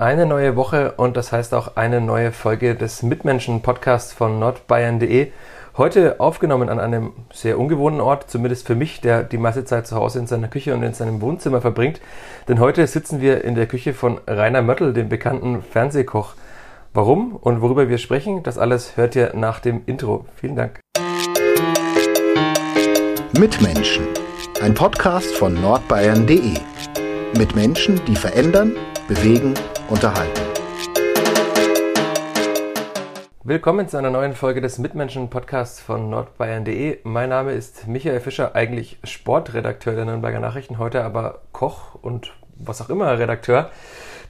Eine neue Woche und das heißt auch eine neue Folge des Mitmenschen-Podcasts von nordbayern.de. Heute aufgenommen an einem sehr ungewohnten Ort, zumindest für mich, der die meiste Zeit zu Hause in seiner Küche und in seinem Wohnzimmer verbringt. Denn heute sitzen wir in der Küche von Rainer Möttl, dem bekannten Fernsehkoch. Warum und worüber wir sprechen, das alles hört ihr nach dem Intro. Vielen Dank. Mitmenschen, ein Podcast von nordbayern.de. Mit Menschen, die verändern, bewegen, unterhalten. Willkommen zu einer neuen Folge des Mitmenschen-Podcasts von nordbayern.de. Mein Name ist Michael Fischer, eigentlich Sportredakteur der Nürnberger Nachrichten, heute aber Koch und was auch immer Redakteur.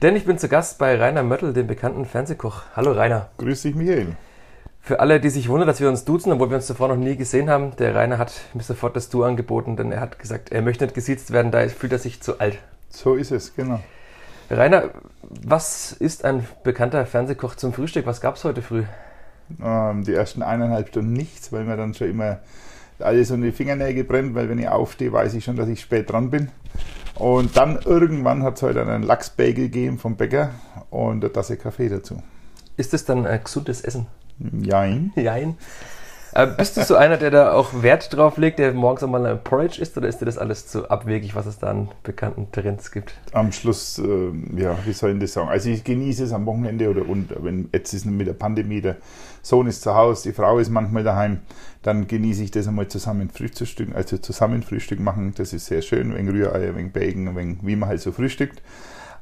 Denn ich bin zu Gast bei Rainer Möttl, dem bekannten Fernsehkoch. Hallo Rainer. Grüß dich, Michael. Für alle, die sich wundern, dass wir uns duzen, obwohl wir uns zuvor noch nie gesehen haben, der Rainer hat mir sofort das Du angeboten, denn er hat gesagt, er möchte nicht gesiezt werden, da fühlt er sich zu alt. So ist es, genau. Rainer, was ist ein bekannter Fernsehkoch zum Frühstück? Was gab es heute früh? Ähm, die ersten eineinhalb Stunden nichts, weil mir dann schon immer alles um die Fingernägel brennt, weil wenn ich aufstehe, weiß ich schon, dass ich spät dran bin. Und dann irgendwann hat es heute einen Lachsbagel gegeben vom Bäcker und eine Tasse Kaffee dazu. Ist das dann ein gesundes Essen? Jein. Jein. Äh, bist du so einer, der da auch Wert drauf legt, der morgens einmal ein Porridge isst, oder ist dir das alles zu abwegig, was es da an bekannten Trends gibt? Am Schluss, äh, ja, wie soll ich das sagen? Also ich genieße es am Wochenende oder und wenn jetzt ist mit der Pandemie, der Sohn ist zu Hause, die Frau ist manchmal daheim, dann genieße ich das einmal zusammen frühstücken, also zusammen Frühstück machen. Das ist sehr schön, wegen Rührei, wegen Bacon, wegen, wie man halt so frühstückt.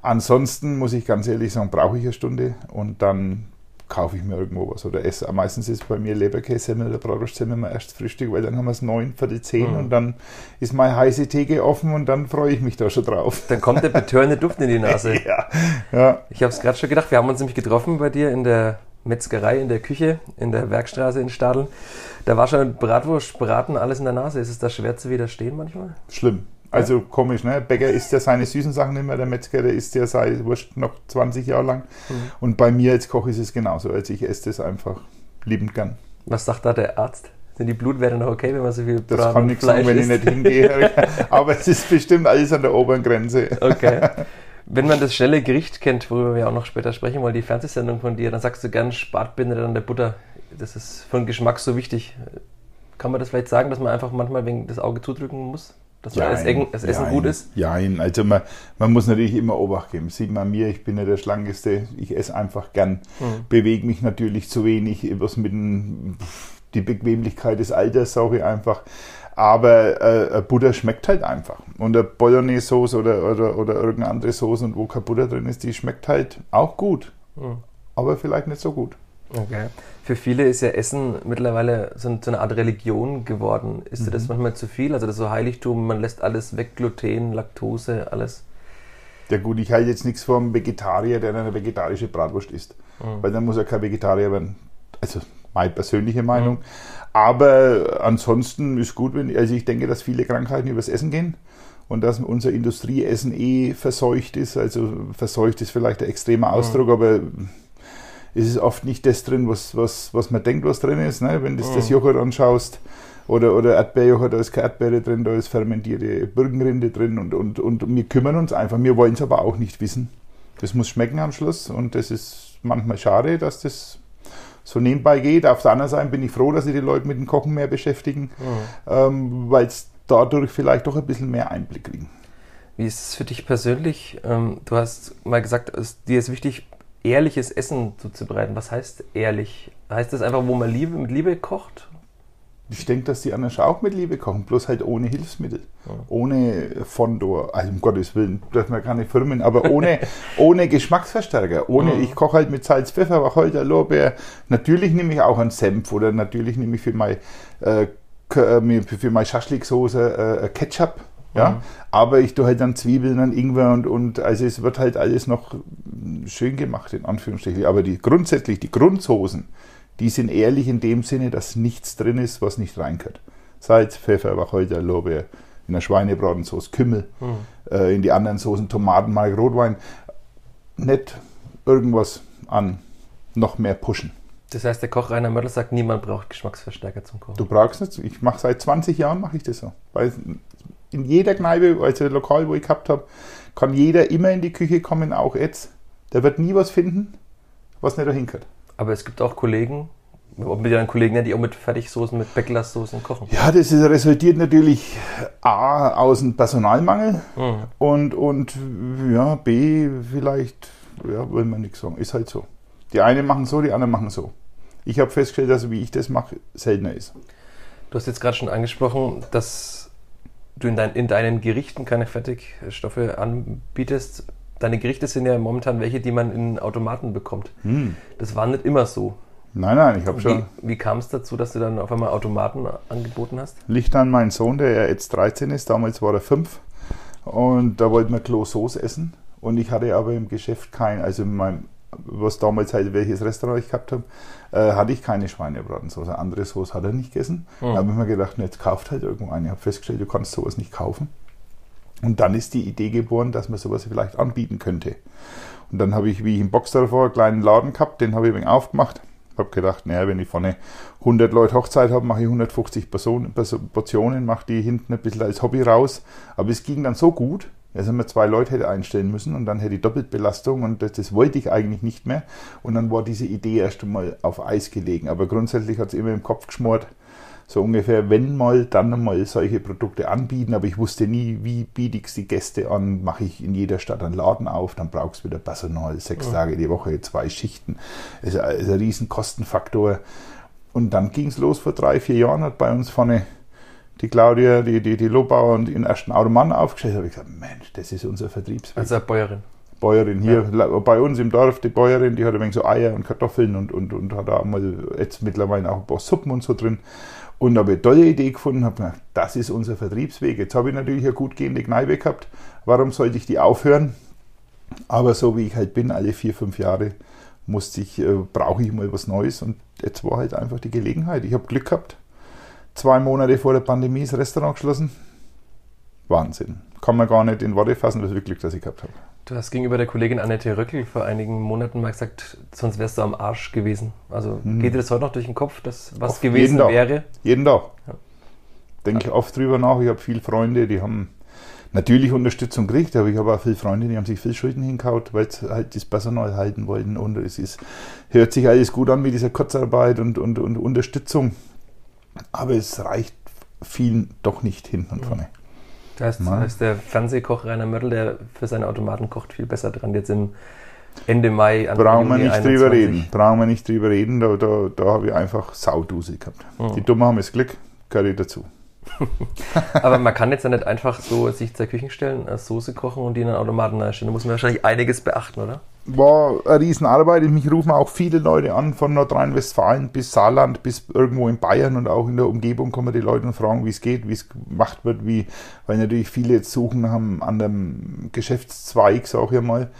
Ansonsten muss ich ganz ehrlich sagen, brauche ich eine Stunde und dann kaufe ich mir irgendwo was oder esse. Meistens ist bei mir Leberkäse oder Bratwurstsemmel immer erst Frühstück, weil dann haben wir es neun, die zehn mhm. und dann ist meine heiße Theke offen und dann freue ich mich da schon drauf. Dann kommt der betörende Duft in die Nase. ja, ja. Ich habe es gerade schon gedacht, wir haben uns nämlich getroffen bei dir in der Metzgerei, in der Küche, in der Werkstraße in Stadeln. Da war schon Bratwurst, Braten, alles in der Nase. Ist es da schwer zu widerstehen manchmal? Schlimm. Also komisch, ne? Bäcker isst ja seine süßen Sachen nicht mehr, der Metzger, der isst ja seine Wurst noch 20 Jahre lang. Mhm. Und bei mir als Koch ist es genauso. Also ich esse das einfach liebend gern. Was sagt da der Arzt? Sind die Blutwerte noch okay, wenn man so viel Braten Das kann ich sagen, wenn ich nicht hingehe. Aber es ist bestimmt alles an der oberen Grenze. Okay. Wenn man das schnelle Gericht kennt, worüber wir auch noch später sprechen wollen, die Fernsehsendung von dir, dann sagst du gern Spatbinde an der Butter. Das ist für den Geschmack so wichtig. Kann man das vielleicht sagen, dass man einfach manchmal wegen das Auge zudrücken muss? Dass das, Essen, das Essen gut ist? Ja, also man, man muss natürlich immer Obacht geben. Sieht man mir, ich bin ja der Schlankeste, ich esse einfach gern, mhm. bewege mich natürlich zu wenig, was mit dem, die Bequemlichkeit des Alters sage ich einfach. Aber äh, Butter schmeckt halt einfach. Und eine Bolognese-Sauce oder, oder, oder irgendeine andere Soße, und wo kein Butter drin ist, die schmeckt halt auch gut. Mhm. Aber vielleicht nicht so gut. Okay. Für viele ist ja Essen mittlerweile so, eine Art Religion geworden. Ist mhm. dir das mhm. manchmal zu viel? Also das so Heiligtum, man lässt alles weg, Gluten, Laktose, alles. Ja gut, ich halte jetzt nichts vom Vegetarier, der eine vegetarische Bratwurst isst. Mhm. Weil dann muss er kein Vegetarier werden. Also meine persönliche Meinung. Mhm. Aber ansonsten ist gut, wenn, also ich denke, dass viele Krankheiten übers Essen gehen und dass unser Industrieessen eh verseucht ist. Also verseucht ist vielleicht ein extremer mhm. Ausdruck, aber ist es oft nicht das drin, was, was, was man denkt, was drin ist. Ne? Wenn du mhm. das Joghurt anschaust oder, oder Erdbeerjoghurt, da ist keine Erdbeere drin, da ist fermentierte Birkenrinde drin und, und, und wir kümmern uns einfach. Wir wollen es aber auch nicht wissen. Das muss schmecken am Schluss und das ist manchmal schade, dass das so nebenbei geht. Auf der anderen Seite bin ich froh, dass sich die Leute mit dem Kochen mehr beschäftigen, mhm. ähm, weil es dadurch vielleicht doch ein bisschen mehr Einblick kriegen. Wie ist es für dich persönlich? Ähm, du hast mal gesagt, dir ist wichtig, ehrliches Essen zuzubereiten. Was heißt ehrlich? Heißt das einfach, wo man Liebe, mit Liebe kocht? Ich denke, dass die anderen auch mit Liebe kochen, bloß halt ohne Hilfsmittel, ja. ohne Fondor, also um Gottes Willen, dürfen wir keine Firmen, aber ohne, ohne Geschmacksverstärker, ohne, mhm. ich koche halt mit Salz, Pfeffer, Wacholder, Lorbeer, natürlich nehme ich auch einen Senf oder natürlich nehme ich für mein, äh, äh für meine Schaschliksoße äh, Ketchup, Ja, Mhm. aber ich tue halt dann Zwiebeln, dann Ingwer und, und also es wird halt alles noch schön gemacht, in Anführungsstrichen. Aber die grundsätzlich, die Grundsoßen, die sind ehrlich in dem Sinne, dass nichts drin ist, was nicht reingehört. Salz, Pfeffer, Wacholder, Lorbeer, in der Schweinebratensoße Kümmel, äh, in die anderen Soßen Tomaten, Mark, Rotwein. Nicht irgendwas an noch mehr pushen. Das heißt, der Koch Rainer Mörtel sagt, niemand braucht Geschmacksverstärker zum Kochen. Du brauchst nicht. Ich mache seit 20 Jahren mache ich das so. Weil in jeder Kneipe, also Lokal, wo ich gehabt habe, kann jeder immer in die Küche kommen, auch jetzt. Der wird nie was finden, was nicht dahin gehört. Aber es gibt auch Kollegen, ob mit ihren Kollegen, die auch mit Fertigsoßen, mit Backlasssoßen kochen. Ja, das ist, resultiert natürlich A aus dem Personalmangel Mhm. und, und ja, B vielleicht, ja, will man nichts sagen, ist halt so. Die einen machen so, die anderen machen so. Ich habe festgestellt, dass wie ich das mache, seltener ist. Du hast jetzt gerade schon angesprochen, dass du in, dein, in deinen Gerichten keine Fertigstoffe anbietest. Deine Gerichte sind ja momentan welche, die man in Automaten bekommt. Hm. Das war nicht immer so. Nein, nein, ich habe Wie, schon wie kam es dazu, dass du dann auf einmal Automaten angeboten hast? Licht an meinen Sohn, der ja jetzt 13 ist, damals war er 5 und da wollten wir Klo-Sauce essen und ich hatte aber im Geschäft kein, also in meinem, was damals halt welches Restaurant ich gehabt habe, äh, hatte ich keine Schweinebratensoße. Andere Soße hat er nicht gegessen. Da habe ich mir gedacht, jetzt kauft halt irgendwo eine. Ich habe festgestellt, du kannst sowas nicht kaufen. Und dann ist die Idee geboren, dass man sowas vielleicht anbieten könnte. Und dann habe ich, wie ich in Boxdorf war, einen kleinen Laden gehabt, den habe ich wenig aufgemacht. Habe gedacht, naja, wenn ich vorne 100 Leute Hochzeit habe, mache ich 150 Personen, Perso- Portionen, mache die hinten ein bisschen als Hobby raus. Aber es ging dann so gut, ich mir zwei Leute hätte einstellen müssen und dann hätte ich Doppelbelastung und das, das wollte ich eigentlich nicht mehr. Und dann war diese Idee erst einmal auf Eis gelegen. Aber grundsätzlich hat es immer im Kopf geschmort, so ungefähr, wenn mal, dann mal solche Produkte anbieten, aber ich wusste nie, wie biete ich die Gäste an, mache ich in jeder Stadt einen Laden auf, dann brauchst du wieder Personal, sechs Tage die Woche, zwei Schichten, ist ein, ist ein riesen Kostenfaktor. Und dann ging es los vor drei, vier Jahren, hat bei uns vorne die Claudia, die, die, die Lobauer und den ersten Automann aufgestellt, habe ich gesagt, Mensch, das ist unser Vertriebsweg. Als Bäuerin. Bäuerin hier la- bei uns im Dorf, die Bäuerin, die hat ein wenig so Eier und Kartoffeln und, und, und hat da mal jetzt mittlerweile auch ein paar Suppen und so drin. Und habe eine tolle Idee gefunden, habe gedacht, das ist unser Vertriebsweg. Jetzt habe ich natürlich eine gut gehende Kneipe gehabt. Warum sollte ich die aufhören? Aber so wie ich halt bin, alle vier, fünf Jahre musste ich, äh, brauche ich mal was Neues. Und jetzt war halt einfach die Gelegenheit. Ich habe Glück gehabt. Zwei Monate vor der Pandemie ist das Restaurant geschlossen. Wahnsinn. Kann man gar nicht in Worte fassen, was für Glück, das ich gehabt habe. Du hast gegenüber der Kollegin Annette Röckel vor einigen Monaten mal gesagt, sonst wärst du am Arsch gewesen. Also geht dir das heute noch durch den Kopf, dass was Auf gewesen jeden Tag. wäre? Jeden Tag. Ja. Denke ich oft drüber nach. Ich habe viele Freunde, die haben natürlich Unterstützung gekriegt, aber ich habe auch viele Freunde, die haben sich viel Schulden hingehaut, weil sie halt das Personal halten wollten. Und es ist, hört sich alles gut an mit dieser Kurzarbeit und, und, und Unterstützung. Aber es reicht vielen doch nicht hinten und vorne. Das heißt, Nein. heißt der Fernsehkoch Rainer Mörtel, der für seine Automaten kocht, viel besser dran jetzt im Ende Mai. Anfang Brauchen wir nicht 21. drüber reden. Brauchen wir nicht drüber reden. Da, da, da habe ich einfach Saudusel gehabt. Die Dummen haben das Glück, gehört dazu. Aber man kann jetzt ja nicht einfach so sich zur Küche stellen, eine Soße kochen und die in einen Automaten einstellen. Da muss man wahrscheinlich einiges beachten, oder? War eine Riesenarbeit. Mich rufen auch viele Leute an, von Nordrhein-Westfalen bis Saarland, bis irgendwo in Bayern und auch in der Umgebung kommen die Leute und fragen, wie es geht, wie es gemacht wird, wie, weil natürlich viele jetzt suchen nach einem anderen Geschäftszweig, sag ich mal.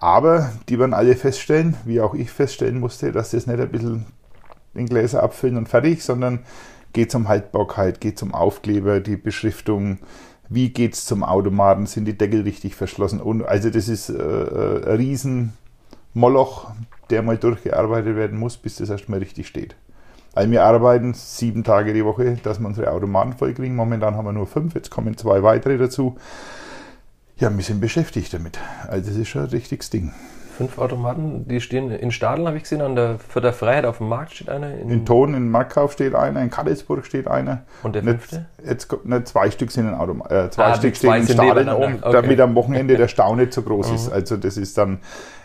Aber die werden alle feststellen, wie auch ich feststellen musste, dass das nicht ein bisschen in Gläser abfüllen und fertig, sondern geht um Haltbarkeit, geht um Aufkleber, die Beschriftung, wie geht es zum Automaten, sind die Deckel richtig verschlossen. Und also das ist äh, äh, ein riesen Moloch, der mal durchgearbeitet werden muss, bis das erstmal richtig steht. Also wir arbeiten sieben Tage die Woche, dass wir unsere Automaten vollkriegen. Momentan haben wir nur fünf, jetzt kommen zwei weitere dazu. Ja, wir sind beschäftigt damit. Also das ist schon ein richtiges Ding. Fünf Automaten, die stehen in Stadeln, habe ich gesehen, an der Vierter Freiheit auf dem Markt steht einer. In, In Thon, in Markkauf steht einer, in Kadelsburg steht einer. Und der fünfte? Jetzt kommt, ne, zwei Stück sind in Automa äh, zwei Ah, Stück stehen in Stadeln oben, Okay. Mhm. damit am Wochenende der Stau nicht so groß ist. Also das ist dann,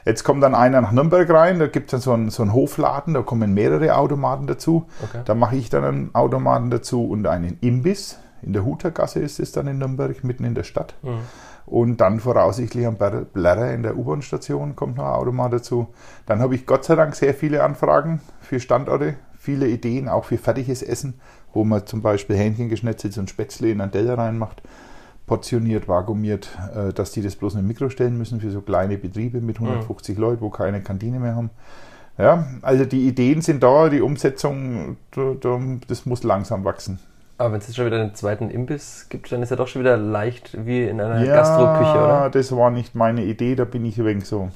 jetzt kommt dann einer nach Nürnberg rein, da gibt es dann so einen, so einen Hofladen, da kommen mehrere Automaten dazu. Okay. Da mache ich dann einen Automaten dazu und einen Imbiss. In der Hutergasse ist es dann in Nürnberg, mitten in der Stadt. Mhm. Und dann voraussichtlich am Blerrer in der U-Bahn-Station kommt noch ein Automat dazu. Dann habe ich Gott sei Dank sehr viele Anfragen für Standorte, viele Ideen, auch für fertiges Essen, wo man zum Beispiel Hähnchen geschnetzelt und Spätzle in einen Teller reinmacht. portioniert, vakuumiert, äh, dass die das bloß in ein Mikro stellen müssen für so kleine Betriebe mit 150 mhm. Leuten, wo keine Kantine mehr haben. Ja, also die Ideen sind da, die Umsetzung, das muss langsam wachsen. Aber wenn es jetzt schon wieder einen zweiten Imbiss gibt, dann ist er doch schon wieder leicht wie in einer ja, Gastroküche, oder? Ja, das war nicht meine Idee, da bin ich wenig so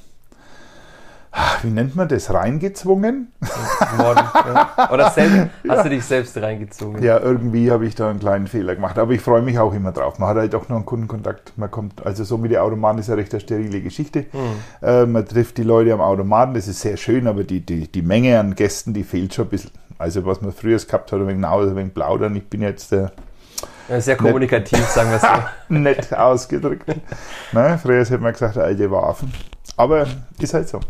wie nennt man das, reingezwungen? Morden, ja. Oder selbst, hast ja. du dich selbst reingezogen? Ja, irgendwie habe ich da einen kleinen Fehler gemacht. Aber ich freue mich auch immer drauf. Man hat halt auch noch einen Kundenkontakt. Man kommt, also so mit der Automaten ist ja recht eine sterile Geschichte. Mhm. Äh, man trifft die Leute am Automaten, das ist sehr schön, aber die, die, die Menge an Gästen, die fehlt schon ein bisschen. Also was man früher gehabt hat, ein wenig Nause, ein wenig plaudern. Ich bin jetzt der sehr kommunikativ, nett, sagen wir es so. nett ausgedrückt. ne, früher hätte man gesagt, alte Waffen. Aber ist halt so.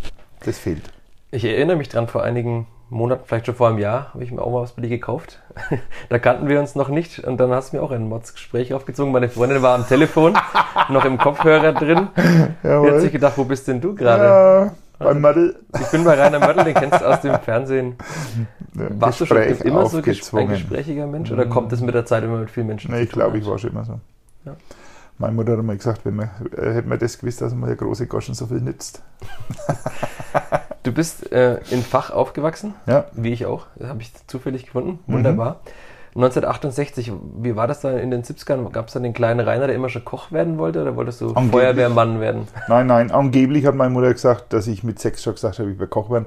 Das fehlt. Ich erinnere mich dran, vor einigen Monaten, vielleicht schon vor einem Jahr, habe ich mir auch mal was bei dir gekauft. da kannten wir uns noch nicht und dann hast du mir auch ein Mods-Gespräch aufgezogen. Meine Freundin war am Telefon, noch im Kopfhörer drin. Jawohl. Die hat sich gedacht, wo bist denn du gerade? Ja, beim Mödel. Ich bin bei Rainer Mödel, den kennst du aus dem Fernsehen. Warst Gespräch du schon immer so ein gesprächiger Mensch oder kommt es mit der Zeit immer mit vielen Menschen nee, ich glaube, ich war schon immer so. Ja. Meine Mutter hat mal gesagt, wenn man, äh, hätte man das gewusst, dass man der große Goschen so viel nützt. du bist äh, in Fach aufgewachsen, ja. wie ich auch. Das habe ich zufällig gefunden. Wunderbar. Mhm. 1968, wie war das da in den 70ern? Gab es da den kleinen Rainer, der immer schon Koch werden wollte oder wolltest du angeblich. Feuerwehrmann werden? Nein, nein, angeblich hat meine Mutter gesagt, dass ich mit sechs schon gesagt habe, ich will Koch werden.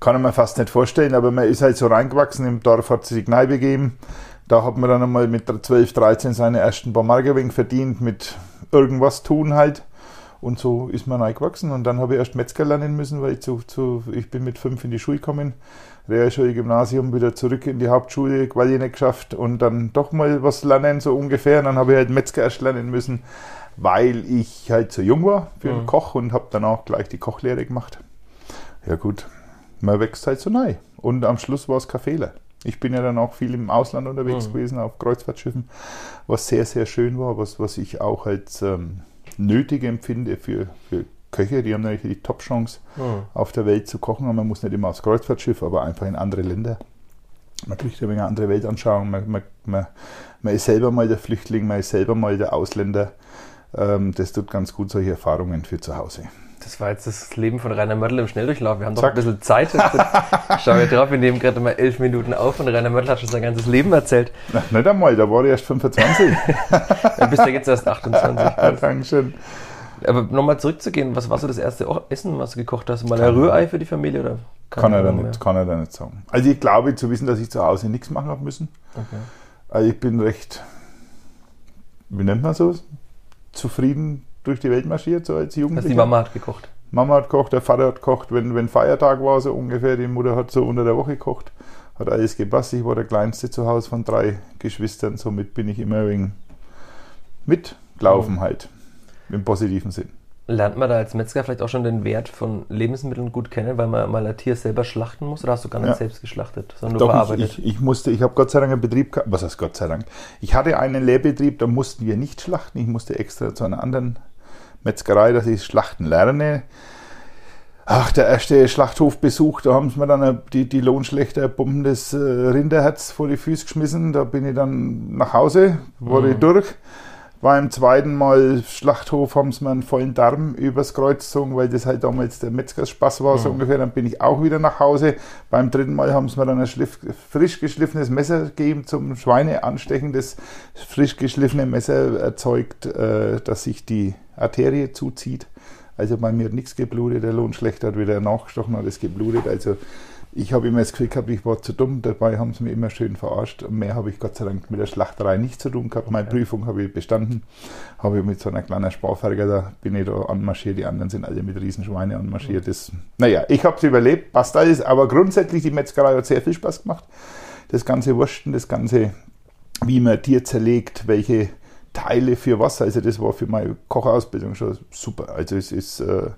Kann ich mir fast nicht vorstellen, aber man ist halt so reingewachsen, im Dorf hat sie die Kneipe gegeben da hat man dann einmal mit 12, 13 seine ersten paar Mark verdient mit irgendwas tun halt. Und so ist man reingewachsen. Und dann habe ich erst Metzger lernen müssen, weil ich zu, zu ich bin mit fünf in die Schule gekommen. Realschule, Gymnasium, wieder zurück in die Hauptschule, Quali nicht geschafft und dann doch mal was lernen, so ungefähr. Und dann habe ich halt Metzger erst lernen müssen, weil ich halt zu jung war für einen mhm. Koch und habe dann auch gleich die Kochlehre gemacht. Ja gut, man wächst halt so neu. Und am Schluss war es kein Fehler. Ich bin ja dann auch viel im Ausland unterwegs mhm. gewesen, auf Kreuzfahrtschiffen, was sehr, sehr schön war, was, was ich auch als ähm, nötig empfinde für, für Köche. Die haben natürlich die Top-Chance, mhm. auf der Welt zu kochen. Und man muss nicht immer aufs Kreuzfahrtschiff, aber einfach in andere Länder. Man kriegt eine andere Weltanschauung. Man, man, man, man ist selber mal der Flüchtling, man ist selber mal der Ausländer. Ähm, das tut ganz gut solche Erfahrungen für zu Hause. Das war jetzt das Leben von Rainer Möttl im Schnelldurchlauf. Wir haben doch Zack. ein bisschen Zeit. Ich schaue drauf, wir nehmen gerade mal elf Minuten auf und Rainer Möttl hat schon sein ganzes Leben erzählt. Na, nicht einmal, da war er erst 25. Dann bist du jetzt erst 28. Dankeschön. Aber nochmal zurückzugehen, was war so das erste Essen, was du gekocht hast? Mal ein Rührei für die Familie? Oder kann, er da nicht, kann er da nicht sagen. Also ich glaube zu wissen, dass ich zu Hause nichts machen habe müssen. Okay. Also ich bin recht, wie nennt man so, zufrieden durch die Welt marschiert, so als Jugendlicher. Also die Mama hat gekocht? Mama hat gekocht, der Vater hat gekocht, wenn, wenn Feiertag war, so ungefähr. Die Mutter hat so unter der Woche gekocht, hat alles gepasst. Ich war der Kleinste zu Hause von drei Geschwistern, somit bin ich immer wegen mitgelaufen mhm. halt, im positiven Sinn. Lernt man da als Metzger vielleicht auch schon den Wert von Lebensmitteln gut kennen, weil man mal ein Tier selber schlachten muss? Oder hast du gar nicht ja. selbst geschlachtet, sondern nur Doch, verarbeitet? Ich, ich, musste, ich habe Gott sei Dank einen Betrieb gehabt, was heißt Gott sei Dank? Ich hatte einen Lehrbetrieb, da mussten wir nicht schlachten. Ich musste extra zu einer anderen Metzgerei, dass ich Schlachten lerne. Ach, der erste Schlachthofbesuch, da haben sie mir dann die, die Lohnschlechter bombendes äh, Rinderherz vor die Füße geschmissen. Da bin ich dann nach Hause, wurde mhm. durch. Beim zweiten Mal Schlachthof haben sie mir einen vollen Darm übers Kreuz gezogen, weil das halt damals der Metzgerspaß war, mhm. so ungefähr. Dann bin ich auch wieder nach Hause. Beim dritten Mal haben sie mir dann ein schliff, frisch geschliffenes Messer gegeben zum Schweine anstechen. Das frisch geschliffene Messer erzeugt, äh, dass sich die Arterie zuzieht. Also bei mir hat nichts geblutet, der Lohnschlechter hat wieder nachgestochen, hat es geblutet. Also ich habe immer das Gefühl gehabt, ich war zu dumm, dabei haben sie mich immer schön verarscht. Und mehr habe ich Gott sei Dank mit der Schlachterei nicht zu tun gehabt. Meine Prüfung habe ich bestanden, habe ich mit so einer kleinen Sparferger, da bin ich da anmarschiert, die anderen sind alle mit Riesenschweine anmarschiert. Das, naja, ich habe es überlebt, passt alles, aber grundsätzlich die Metzgerei hat sehr viel Spaß gemacht. Das ganze Wursten, das ganze, wie man Tier zerlegt, welche Teile für was. Also das war für meine Kochausbildung schon super. Also es ist äh,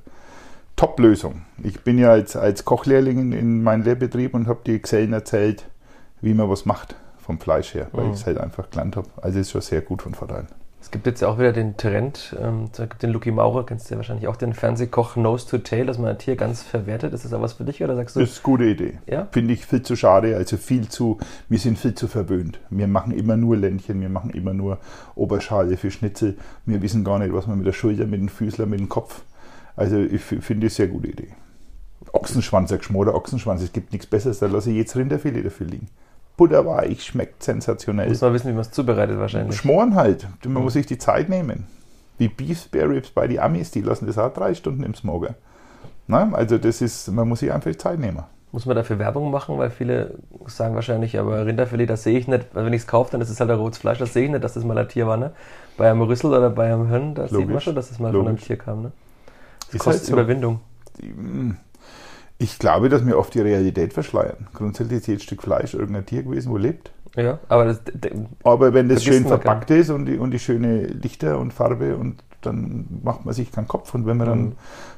Top-Lösung. Ich bin ja als, als Kochlehrling in, in meinem Lehrbetrieb und habe die Gesellen erzählt, wie man was macht vom Fleisch her, weil mhm. ich es halt einfach gelernt habe. Also es ist schon sehr gut von Vorteil. Es gibt jetzt ja auch wieder den Trend, ähm, da gibt den Lucky Maurer, kennst du ja wahrscheinlich auch, den Fernsehkoch Nose to Tail, dass man ein Tier ganz verwertet. Ist das auch was für dich oder sagst du? Das ist eine gute Idee. Ja? Finde ich viel zu schade, also viel zu, wir sind viel zu verwöhnt. Wir machen immer nur Ländchen, wir machen immer nur Oberschale für Schnitzel. Wir wissen gar nicht, was man mit der Schulter, mit dem Füßler, mit dem Kopf. Also ich finde das eine sehr gute Idee. Ochsenschwanz, ein geschmorter Ochsenschwanz, es gibt nichts Besseres, da lasse ich jetzt Rinderfilet dafür liegen. Butterweich, schmeckt sensationell. Muss man wissen, wie man es zubereitet wahrscheinlich. Schmoren halt. Man muss sich die Zeit nehmen. Wie Beef Spare Ribs bei die Amis, die lassen das auch drei Stunden im Smoker. Na, also das ist, man muss sich einfach Zeit nehmen. Muss man dafür Werbung machen, weil viele sagen wahrscheinlich, aber Rinderfilet, das sehe ich nicht. Wenn ich es kaufe, dann ist es halt ein rotes Fleisch, das sehe ich nicht, dass das mal ein Tier war. Ne? Bei einem Rüssel oder bei einem Hirn, da sieht man Logisch. schon, dass es mal von einem Logisch. Tier kam. Ne? Ist kostet halt so. Überwindung. Ich glaube, dass wir oft die Realität verschleiern. Grundsätzlich ist jedes Stück Fleisch irgendein Tier gewesen, wo lebt. Ja, aber das, Aber wenn das schön verpackt ist und die, und die schöne Lichter und Farbe und dann macht man sich keinen Kopf. Und wenn man dann Mhm.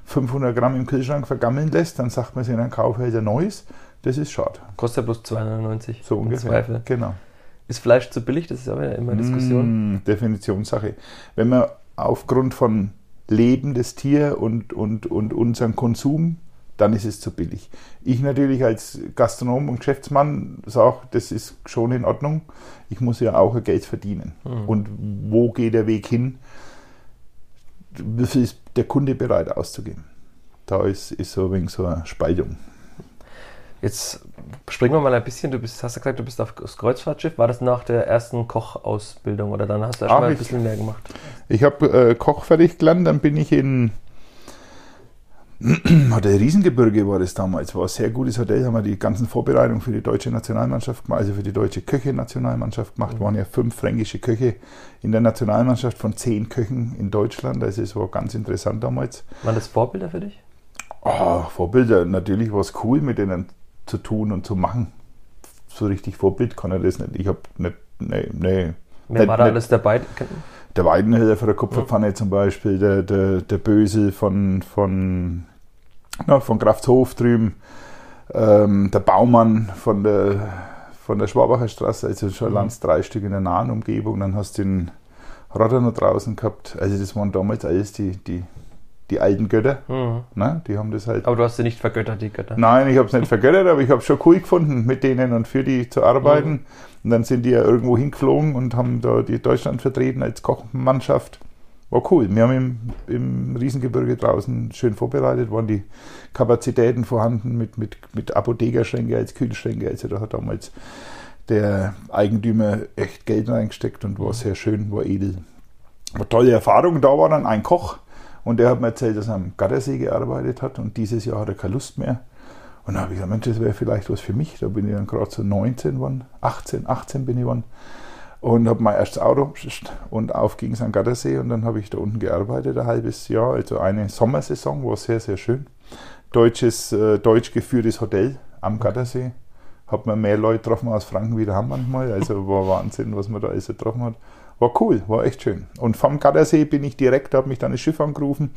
500 Gramm im Kühlschrank vergammeln lässt, dann sagt man sich, dann kaufe ich ein neues. Das ist schade. kostet ja bloß 2,99 So im ungefähr. Zweifel. Genau. Ist Fleisch zu billig? Das ist wieder immer Diskussion. Mm, Definitionssache. Wenn man aufgrund von Leben des Tier und, und, und unserem Konsum, dann ist es zu billig. Ich natürlich als Gastronom und Geschäftsmann sage, das ist schon in Ordnung. Ich muss ja auch Geld verdienen. Mhm. Und wo geht der Weg hin? Wie viel ist der Kunde bereit auszugeben? Da ist, ist so ein wenig so eine Spaltung. Jetzt springen wir mal ein bisschen. Du bist, hast ja gesagt, du bist auf das Kreuzfahrtschiff. War das nach der ersten Kochausbildung oder dann hast du erst Ach, mal ein bisschen mehr gemacht? Ich habe äh, Koch fertig gelernt, dann bin ich in Hotel Riesengebirge war das damals, war ein sehr gutes Hotel, haben wir die ganzen Vorbereitungen für die deutsche Nationalmannschaft gemacht, also für die deutsche Köche-Nationalmannschaft gemacht, waren ja fünf fränkische Köche in der Nationalmannschaft von zehn Köchen in Deutschland, also es war ganz interessant damals. Waren das Vorbilder für dich? Ah, Vorbilder, natürlich war es cool, mit denen zu tun und zu machen. So richtig Vorbild kann er das nicht. Ich habe nicht, nee, nee. Wer Nicht- war da nicht- alles dabei? Der Weidenhöher von der Kupferpfanne zum Beispiel, der, der, der Böse von, von, na, von Kraftshof drüben, ähm, der Baumann von der, von der Schwabacher Straße, also schon Mhm. Lanz drei Stück in der nahen Umgebung. Dann hast du den Rotter noch draußen gehabt. Also das waren damals alles die, die, die alten Götter. Mhm. Ne? Die haben das halt. Aber du hast sie nicht vergöttert, die Götter. Nein, ich habe es nicht vergöttert, aber ich habe es schon cool gefunden, mit denen und für die zu arbeiten. Mhm. Und dann sind die ja irgendwo hingeflogen und haben da die Deutschland vertreten als Kochmannschaft. War cool. Wir haben im, im Riesengebirge draußen schön vorbereitet, waren die Kapazitäten vorhanden mit, mit, mit Apothekerschränke als Kühlschränke. Also da hat damals der Eigentümer echt Geld reingesteckt und war sehr schön, war edel. War tolle Erfahrung. Da war dann ein Koch und der hat mir erzählt, dass er am Gattersee gearbeitet hat und dieses Jahr hat er keine Lust mehr. Und dann habe ich gesagt, Mensch, das wäre vielleicht was für mich. Da bin ich dann gerade so 19 geworden, 18, 18 bin ich geworden. Und habe mein erstes Auto und auf ging es an Gattersee und dann habe ich da unten gearbeitet, ein halbes Jahr, also eine Sommersaison, war sehr, sehr schön. Deutsches, äh, deutsch geführtes Hotel am Gattersee. Hat man mehr Leute getroffen aus Franken wie daheim manchmal, also war Wahnsinn, was man da alles getroffen hat. War cool, war echt schön. Und vom Gattersee bin ich direkt, habe mich dann das Schiff angerufen.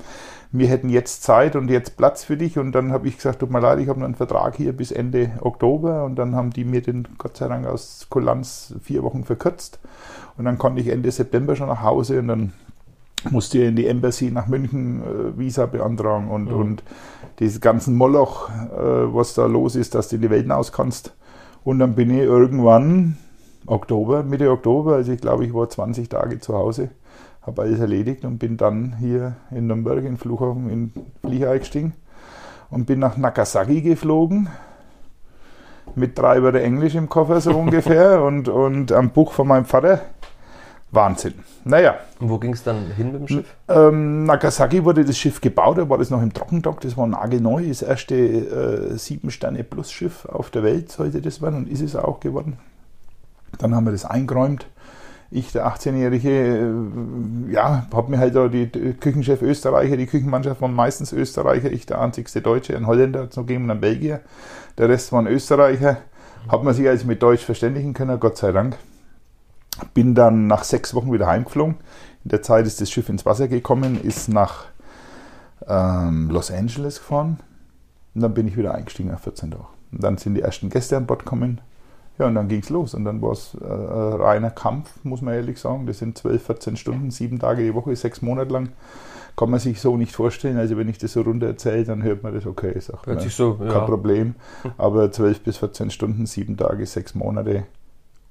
Wir hätten jetzt Zeit und jetzt Platz für dich. Und dann habe ich gesagt, tut mir leid, ich habe noch einen Vertrag hier bis Ende Oktober. Und dann haben die mir den Gott sei Dank aus Kulanz vier Wochen verkürzt. Und dann konnte ich Ende September schon nach Hause und dann musste ich in die Embassy nach München äh, Visa beantragen und, Mhm. und dieses ganzen Moloch, äh, was da los ist, dass du in die Welt hinaus kannst. Und dann bin ich irgendwann Oktober, Mitte Oktober, also ich glaube, ich war 20 Tage zu Hause, habe alles erledigt und bin dann hier in Nürnberg in Flughafen in Flieger eingestiegen und bin nach Nagasaki geflogen mit drei Wörter Englisch im Koffer so ungefähr und, und am Buch von meinem Vater. Wahnsinn. Naja, Und wo ging es dann hin mit dem Schiff? ähm, Nagasaki wurde das Schiff gebaut, da war das noch im Trockendock, das war nagelneu, das erste äh, sieben Sterne Plus Schiff auf der Welt sollte das werden und ist es auch geworden. Dann haben wir das eingeräumt. Ich, der 18-Jährige, äh, ja, habe mir halt da die, Küchenchef Österreicher, die Küchenmannschaft waren meistens Österreicher, ich der einzigste Deutsche, ein Holländer hat es noch ein Belgier. Der Rest waren Österreicher. Hat man sich also mit Deutsch verständigen können, Gott sei Dank. Bin dann nach sechs Wochen wieder heimgeflogen. In der Zeit ist das Schiff ins Wasser gekommen, ist nach ähm, Los Angeles gefahren. Und dann bin ich wieder eingestiegen nach 14 Tagen. Und dann sind die ersten Gäste an Bord gekommen. Ja, und dann ging es los. Und dann war es äh, reiner Kampf, muss man ehrlich sagen. Das sind 12, 14 Stunden, sieben Tage die Woche, sechs Monate lang. Kann man sich so nicht vorstellen. Also wenn ich das so runter erzähle, dann hört man das, okay, sagt Hört man, sich so, kein ja. Problem. Aber 12 bis 14 Stunden, sieben Tage, sechs Monate,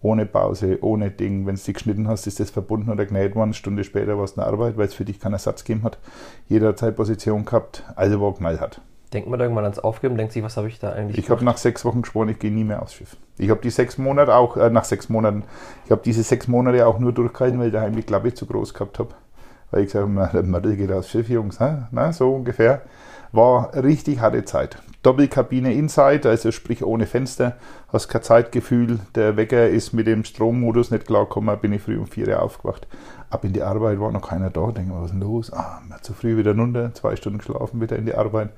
ohne Pause, ohne Ding. Wenn du die geschnitten hast, ist das verbunden oder genäht worden. Eine Stunde später war es eine Arbeit, weil es für dich keinen Ersatz gegeben hat. Jeder hat seine Position gehabt. Also war knallhart. Denkt man irgendwann ans Aufgeben, denkt sich, was habe ich da eigentlich Ich habe nach sechs Wochen geschworen, ich gehe nie mehr aufs Schiff. Ich habe die sechs Monate auch, äh, nach sechs Monaten, ich habe diese sechs Monate auch nur durchgehalten, weil ich daheim die Klappe zu groß gehabt habe. Weil ich gesagt habe, der Mörder geht aufs Schiff, Jungs, hä? Na, so ungefähr. War richtig harte Zeit. Doppelkabine Inside, also sprich ohne Fenster, hast kein Zeitgefühl. Der Wecker ist mit dem Strommodus nicht klargekommen, bin ich früh um vier Uhr aufgewacht. Ab in die Arbeit war noch keiner da. Denke was ist denn los? Ah, zu früh wieder runter, zwei Stunden geschlafen, wieder in die Arbeit.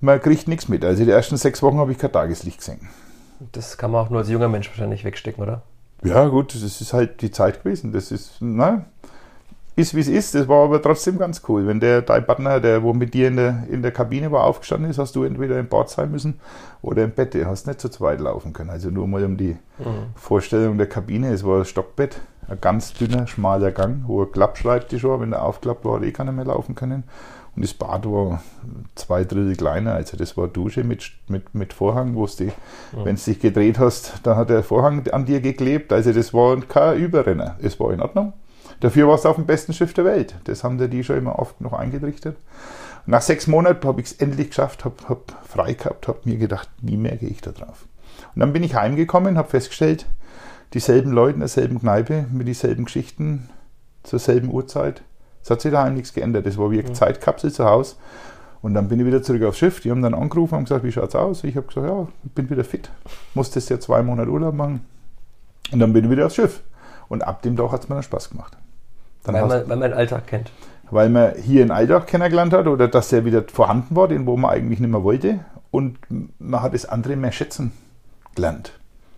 Man kriegt nichts mit. Also die ersten sechs Wochen habe ich kein Tageslicht gesehen. Das kann man auch nur als junger Mensch wahrscheinlich wegstecken, oder? Ja, gut, das ist halt die Zeit gewesen. Das ist, na, ist wie es ist. Das war aber trotzdem ganz cool. Wenn der dein Partner, der wo mit dir in der, in der Kabine war, aufgestanden ist, hast du entweder im Bord sein müssen oder im Bett. Du hast nicht zu zweit laufen können. Also nur mal um die Vorstellung der Kabine. Es war ein Stockbett, ein ganz dünner, schmaler Gang, hoher Klappschreibtisch war. Wenn der aufklappt war, hat eh keiner mehr laufen können. Und das Bad war zwei Drittel kleiner. Also das war Dusche mit, mit, mit Vorhang, wo du, wenn du dich gedreht hast, dann hat der Vorhang an dir geklebt. Also das war kein Überrenner. Es war in Ordnung. Dafür warst du auf dem besten Schiff der Welt. Das haben dir die schon immer oft noch eingerichtet. Und nach sechs Monaten habe ich es endlich geschafft, habe hab frei gehabt, habe mir gedacht, nie mehr gehe ich da drauf. Und dann bin ich heimgekommen, habe festgestellt, dieselben Leute in derselben Kneipe mit dieselben Geschichten zur selben Uhrzeit. Es hat sich daheim nichts geändert. Das war wie eine Zeitkapsel zu Hause. Und dann bin ich wieder zurück aufs Schiff. Die haben dann angerufen und gesagt, wie schaut's aus? Ich habe gesagt, ja, ich bin wieder fit. Musste ja zwei Monate Urlaub machen. Und dann bin ich wieder aufs Schiff. Und ab dem Tag hat es mir dann Spaß gemacht. Dann Weil man, weil man den Alltag kennt. weil man hier in Alltag kennengelernt hat oder dass der wieder vorhanden war, den wo man eigentlich nicht mehr wollte. Und man hat das andere mehr schätzen gelernt.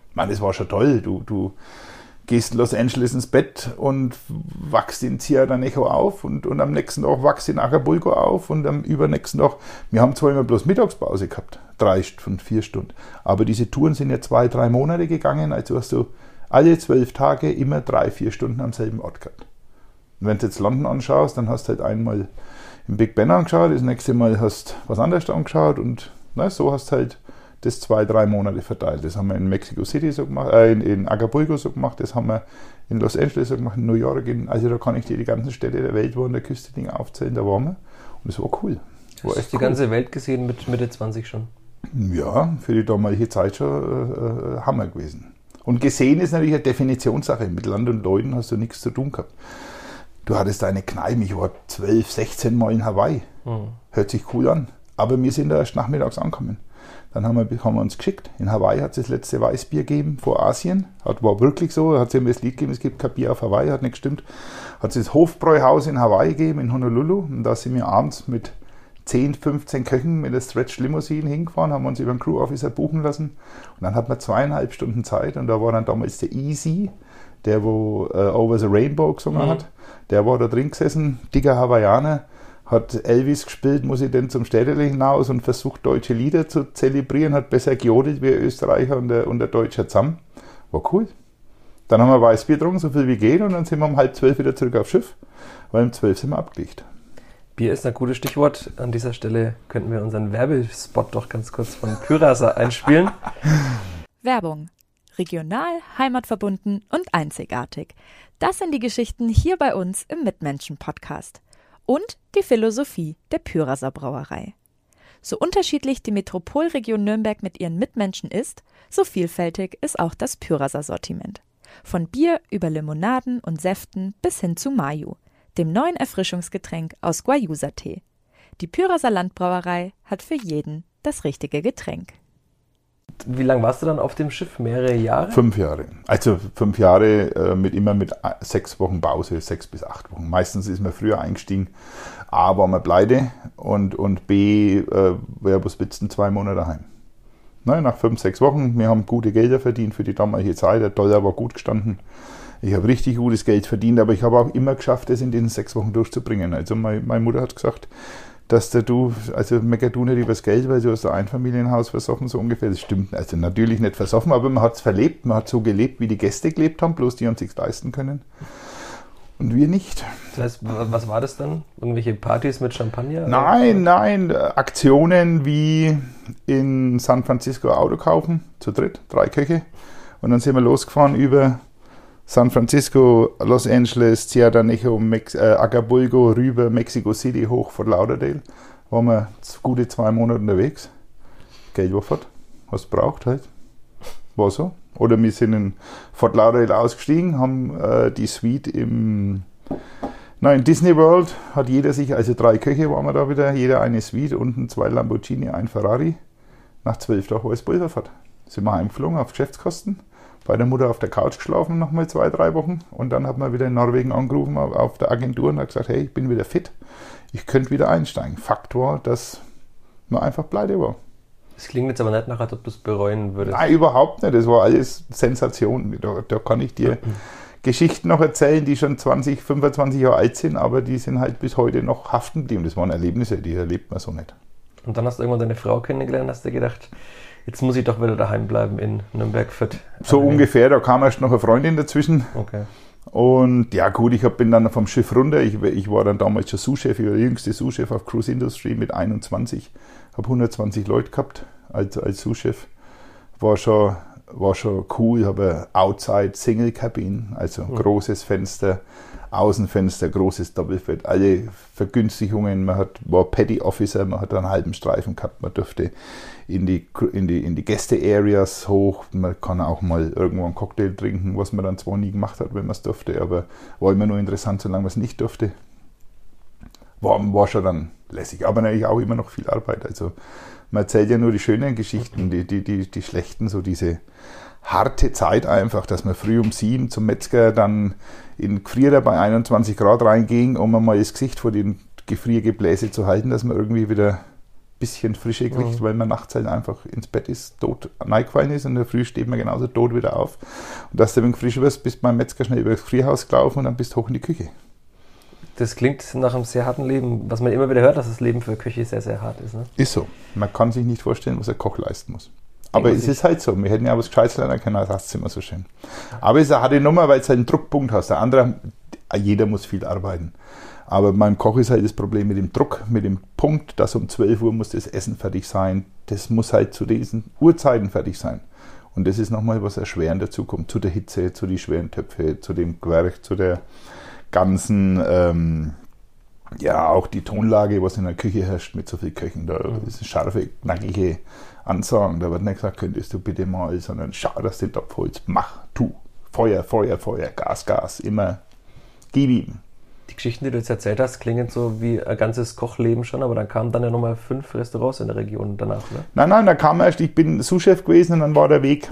Ich meine, das war schon toll. Du, du gehst in Los Angeles ins Bett und wachst in Sierra Nejo auf und, und am nächsten Tag wachst in Acapulco auf und am übernächsten Tag, wir haben zwar immer bloß Mittagspause gehabt, drei Stunden, vier Stunden, aber diese Touren sind ja zwei, drei Monate gegangen, also hast du alle zwölf Tage immer drei, vier Stunden am selben Ort gehabt. Und wenn du jetzt London anschaust, dann hast du halt einmal im Big Ben angeschaut, das nächste Mal hast du was anderes angeschaut und na, so hast du halt das zwei, drei Monate verteilt. Das haben wir in Mexico City so gemacht, äh, in, in Acapulco so gemacht, das haben wir in Los Angeles so gemacht, in New York, in, also da kann ich dir die ganzen Städte der Welt, wo an der Küste Dinge aufzählen, da waren wir. Und es war cool. War Hast echt die cool. ganze Welt gesehen mit Mitte 20 schon. Ja, für die damalige Zeit schon äh, äh, Hammer gewesen. Und gesehen ist natürlich eine Definitionssache. Mit Land und Leuten hast du nichts zu tun gehabt. Du hattest eine Kneipe, ich war 12, 16 Mal in Hawaii. Hört sich cool an. Aber wir sind da erst nachmittags angekommen. Dann haben wir, haben wir uns geschickt. In Hawaii hat es das letzte Weißbier gegeben vor Asien. Hat, war wirklich so. Hat es immer das Lied gegeben, es gibt kein Bier auf Hawaii, hat nicht gestimmt. Hat es das Hofbräuhaus in Hawaii gegeben, in Honolulu. Und da sind wir abends mit 10, 15 Köchen mit der Stretch Limousine hingefahren, haben uns über einen Crew Officer buchen lassen. Und dann hat man zweieinhalb Stunden Zeit. Und da war dann damals der Easy, der wo äh, Over the Rainbow gesungen hat. Der war da drin gesessen, dicker Hawaiianer hat Elvis gespielt, muss ich denn zum Städtele hinaus und versucht deutsche Lieder zu zelebrieren, hat besser gejodelt wie Österreicher und der, und der Deutscher zusammen. War cool. Dann haben wir Weißbier getrunken, so viel wie geht, und dann sind wir um halb zwölf wieder zurück aufs Schiff, weil um zwölf sind wir abgelegt. Bier ist ein gutes Stichwort. An dieser Stelle könnten wir unseren Werbespot doch ganz kurz von Pyrasa einspielen. Werbung. Regional, heimatverbunden und einzigartig. Das sind die Geschichten hier bei uns im Mitmenschen-Podcast. Und die Philosophie der Pyraser Brauerei. So unterschiedlich die Metropolregion Nürnberg mit ihren Mitmenschen ist, so vielfältig ist auch das Pyraser Sortiment. Von Bier über Limonaden und Säften bis hin zu Mayu, dem neuen Erfrischungsgetränk aus Guayusa-Tee. Die Pyraser Landbrauerei hat für jeden das richtige Getränk. Wie lange warst du dann auf dem Schiff? Mehrere Jahre? Fünf Jahre. Also fünf Jahre äh, mit immer mit äh, sechs Wochen Pause, sechs bis acht Wochen. Meistens ist man früher eingestiegen. A war man pleite und, und B äh, bloß letzten zwei Monate daheim. Ne, nach fünf, sechs Wochen, wir haben gute Gelder verdient für die damalige Zeit. Der Dollar war gut gestanden. Ich habe richtig gutes Geld verdient, aber ich habe auch immer geschafft, das in diesen sechs Wochen durchzubringen. Also meine, meine Mutter hat gesagt, dass der du, also meckert du nicht übers Geld, weil du hast ein Einfamilienhaus versoffen, so ungefähr. Das stimmt. Also natürlich nicht versoffen, aber man hat es verlebt, man hat so gelebt, wie die Gäste gelebt haben, bloß die uns sich leisten können. Und wir nicht. Das heißt, was war das dann? Irgendwelche Partys mit Champagner? Nein, nein. Aktionen wie in San Francisco Auto kaufen, zu dritt, drei Köche. Und dann sind wir losgefahren über San Francisco, Los Angeles, Ciudadanejo, Mex äh, Acapulco, rüber Mexico City hoch von Lauderdale. Waren wir gute zwei Monate unterwegs. Geld war fort. Was braucht halt. War so. Oder wir sind in Fort Lauderdale ausgestiegen, haben äh, die Suite im Nein, Disney World hat jeder sich, also drei Köche waren wir da wieder, jeder eine Suite, unten zwei Lamborghini, ein Ferrari. Nach zwölf Tagen war es Pulverfahrt. Sind wir heimgeflogen auf Geschäftskosten, bei der Mutter auf der Couch geschlafen, nochmal zwei, drei Wochen. Und dann hat man wieder in Norwegen angerufen auf der Agentur und hat gesagt, hey, ich bin wieder fit, ich könnte wieder einsteigen. Fakt war, dass man einfach pleite war. Das klingt jetzt aber nicht nach, als ob du es bereuen würdest. Nein, überhaupt nicht. Das war alles Sensation. Da, da kann ich dir Geschichten noch erzählen, die schon 20, 25 Jahre alt sind, aber die sind halt bis heute noch haften geblieben. Das waren Erlebnisse, die erlebt man so nicht. Und dann hast du irgendwann deine Frau kennengelernt, hast du gedacht, jetzt muss ich doch wieder daheim bleiben in Nürnberg fit. So ungefähr, da kam erst noch eine Freundin dazwischen. Okay. Und ja gut, ich hab, bin dann vom Schiff runter. Ich, ich war dann damals schon Sous-Chef, ich war der jüngste Sous-Chef auf Cruise Industry mit 21. Habe 120 Leute gehabt als, als Sous-Chef. War schon, war schon cool. Ich habe Outside Single Cabin, also mhm. großes Fenster, Außenfenster, großes Doppelbett, alle Vergünstigungen. Man hat, war Petty Officer, man hat einen halben Streifen gehabt, man durfte in die, in die, in die Gäste-Areas hoch. Man kann auch mal irgendwo einen Cocktail trinken, was man dann zwar nie gemacht hat, wenn man es durfte, aber war immer nur interessant, solange man es nicht durfte. War, war schon dann lässig, aber natürlich auch immer noch viel Arbeit. Also man erzählt ja nur die schönen Geschichten, die, die, die, die schlechten, so diese harte Zeit einfach, dass man früh um sieben zum Metzger dann in Gefrierer bei 21 Grad reinging, um einmal das Gesicht vor den Gefriergebläse zu halten, dass man irgendwie wieder ein bisschen Frische kriegt, mhm. weil man nachts halt einfach ins Bett ist, tot reingefallen ist und in der Früh steht man genauso tot wieder auf. Und dass du wenig frisch wirst, bist beim Metzger schnell über das Gefrierhaus gelaufen und dann bist du hoch in die Küche. Das klingt nach einem sehr harten Leben, was man immer wieder hört, dass das Leben für Küche sehr, sehr hart ist. Ne? Ist so. Man kann sich nicht vorstellen, was ein Koch leisten muss. Aber es ist halt so. Wir hätten ja was Gescheites lernen können, das ist immer so schön. Aber es ist eine harte Nummer, weil es halt einen Druckpunkt hast. Der andere, jeder muss viel arbeiten. Aber beim Koch ist halt das Problem mit dem Druck, mit dem Punkt, dass um 12 Uhr muss das Essen fertig sein. Das muss halt zu diesen Uhrzeiten fertig sein. Und das ist nochmal was erschwerend dazu kommt. Zu der Hitze, zu den schweren Töpfe, zu dem Gewerk, zu der ganzen, ähm, ja, auch die Tonlage, was in der Küche herrscht mit so viel Köchen. Da mhm. ist scharfe, knackige Ansagen. Da wird nicht gesagt, könntest du bitte mal, sondern schau, dass du den Topf holst. Mach, tu. Feuer, Feuer, Feuer, Gas, Gas. Immer gib ihm. Die Geschichten, die du jetzt erzählt hast, klingen so wie ein ganzes Kochleben schon, aber dann kamen dann ja nochmal fünf Restaurants in der Region danach, ne? Nein, nein, da kam erst, ich bin Sous-Chef gewesen und dann war der Weg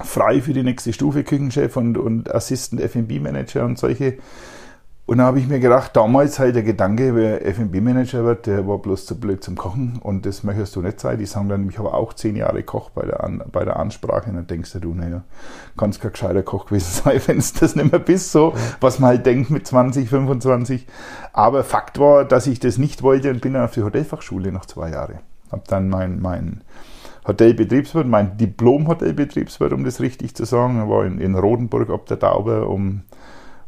frei für die nächste Stufe, Küchenchef und, und Assistant F&B-Manager und solche und dann habe ich mir gedacht, damals halt der Gedanke, wer F&B-Manager wird, der war bloß zu blöd zum Kochen und das möchtest du nicht sein. Die sagen dann, ich habe auch zehn Jahre Koch bei der, An bei der Ansprache und dann denkst du, naja, kannst kein gescheiter Koch gewesen sein, wenn es das nicht mehr bist, so, was man halt denkt mit 20, 25. Aber Fakt war, dass ich das nicht wollte und bin dann auf die Hotelfachschule noch zwei Jahre. Habe dann mein, mein Hotelbetriebswirt, mein Diplom-Hotelbetriebswirt, um das richtig zu sagen, war in, in Rodenburg ob der Daube, um